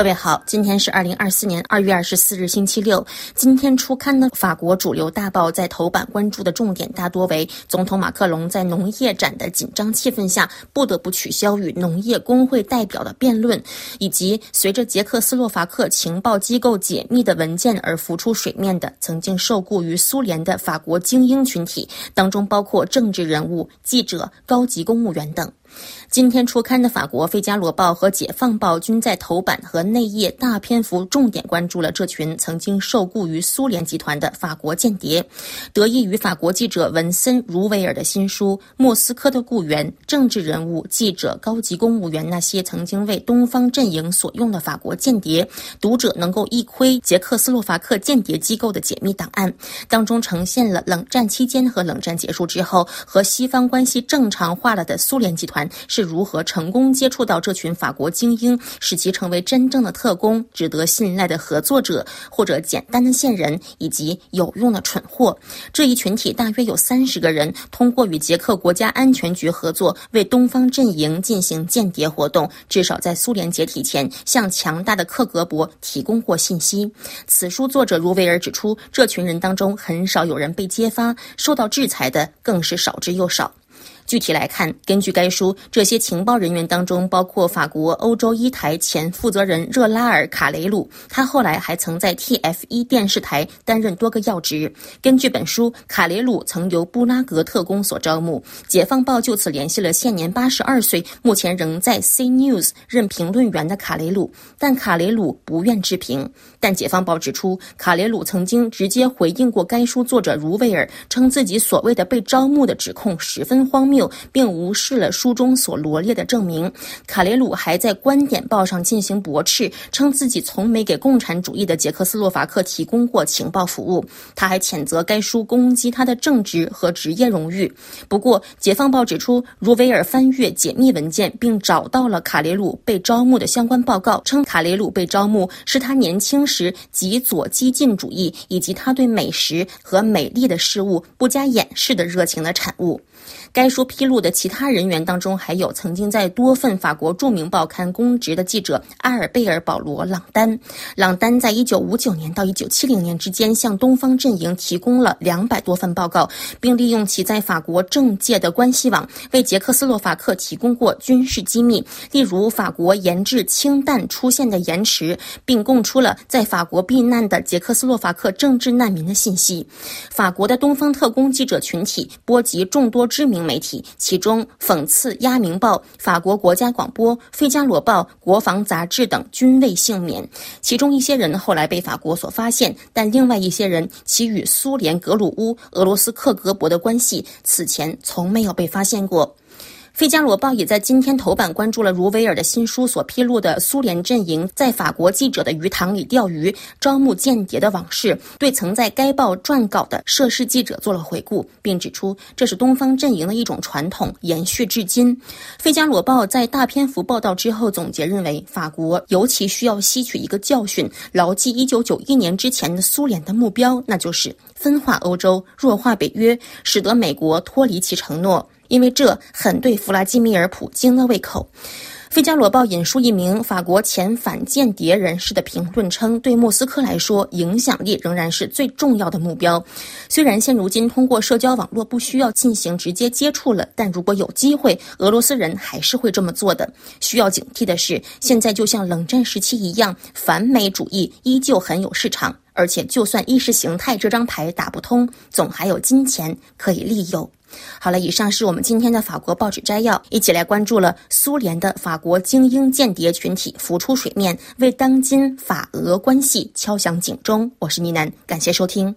各位好，今天是二零二四年二月二十四日，星期六。今天初刊的法国主流大报在头版关注的重点大多为总统马克龙在农业展的紧张气氛下不得不取消与农业工会代表的辩论，以及随着捷克斯洛伐克情报机构解密的文件而浮出水面的曾经受雇于苏联的法国精英群体，当中包括政治人物、记者、高级公务员等。今天初刊的法国《费加罗报》和《解放报》均在头版和内页大篇幅重点关注了这群曾经受雇于苏联集团的法国间谍。得益于法国记者文森·茹维尔的新书《莫斯科的雇员：政治人物、记者、高级公务员那些曾经为东方阵营所用的法国间谍》，读者能够一窥捷克斯洛伐克间谍机构的解密档案，当中呈现了冷战期间和冷战结束之后和西方关系正常化了的苏联集团。是如何成功接触到这群法国精英，使其成为真正的特工、值得信赖的合作者，或者简单的线人以及有用的蠢货？这一群体大约有三十个人，通过与捷克国家安全局合作，为东方阵营进行间谍活动，至少在苏联解体前，向强大的克格勃提供过信息。此书作者卢维尔指出，这群人当中很少有人被揭发，受到制裁的更是少之又少。具体来看，根据该书，这些情报人员当中包括法国欧洲一台前负责人热拉尔·卡雷鲁，他后来还曾在 TF1 电视台担任多个要职。根据本书，卡雷鲁曾由布拉格特工所招募。解放报就此联系了现年八十二岁、目前仍在 C News 任评论员的卡雷鲁，但卡雷鲁不愿置评。但解放报指出，卡雷鲁曾经直接回应过该书作者茹维尔，称自己所谓的被招募的指控十分荒谬。并无视了书中所罗列的证明。卡雷鲁还在《观点报》上进行驳斥，称自己从没给共产主义的捷克斯洛伐克提供过情报服务。他还谴责该书攻击他的政治和职业荣誉。不过，《解放报》指出，茹维尔翻阅解密文件，并找到了卡雷鲁被招募的相关报告，称卡雷鲁被招募是他年轻时极左激进主义以及他对美食和美丽的事物不加掩饰的热情的产物。该书披露的其他人员当中，还有曾经在多份法国著名报刊公职的记者阿尔贝尔·保罗·朗丹。朗丹在一九五九年到一九七零年之间，向东方阵营提供了两百多份报告，并利用其在法国政界的关系网，为捷克斯洛伐克提供过军事机密，例如法国研制氢弹出现的延迟，并供出了在法国避难的捷克斯洛伐克政治难民的信息。法国的东方特工记者群体波及众多知名。媒体，其中讽刺《鸭明报》、法国国家广播、《费加罗报》、国防杂志等均未幸免。其中一些人后来被法国所发现，但另外一些人其与苏联格鲁乌、俄罗斯克格勃的关系，此前从没有被发现过。《费加罗报》也在今天头版关注了茹维尔的新书所披露的苏联阵营在法国记者的鱼塘里钓鱼、招募间谍的往事，对曾在该报撰稿的涉事记者做了回顾，并指出这是东方阵营的一种传统，延续至今。《费加罗报》在大篇幅报道之后总结认为，法国尤其需要吸取一个教训，牢记1991年之前的苏联的目标，那就是分化欧洲、弱化北约，使得美国脱离其承诺。因为这很对弗拉基米尔·普京的胃口。《费加罗报》引述一名法国前反间谍人士的评论称：“对莫斯科来说，影响力仍然是最重要的目标。虽然现如今通过社交网络不需要进行直接接触了，但如果有机会，俄罗斯人还是会这么做的。需要警惕的是，现在就像冷战时期一样，反美主义依旧很有市场，而且就算意识形态这张牌打不通，总还有金钱可以利诱。”好了，以上是我们今天的法国报纸摘要，一起来关注了苏联的法国精英间谍群体浮出水面，为当今法俄关系敲响警钟。我是倪楠，感谢收听。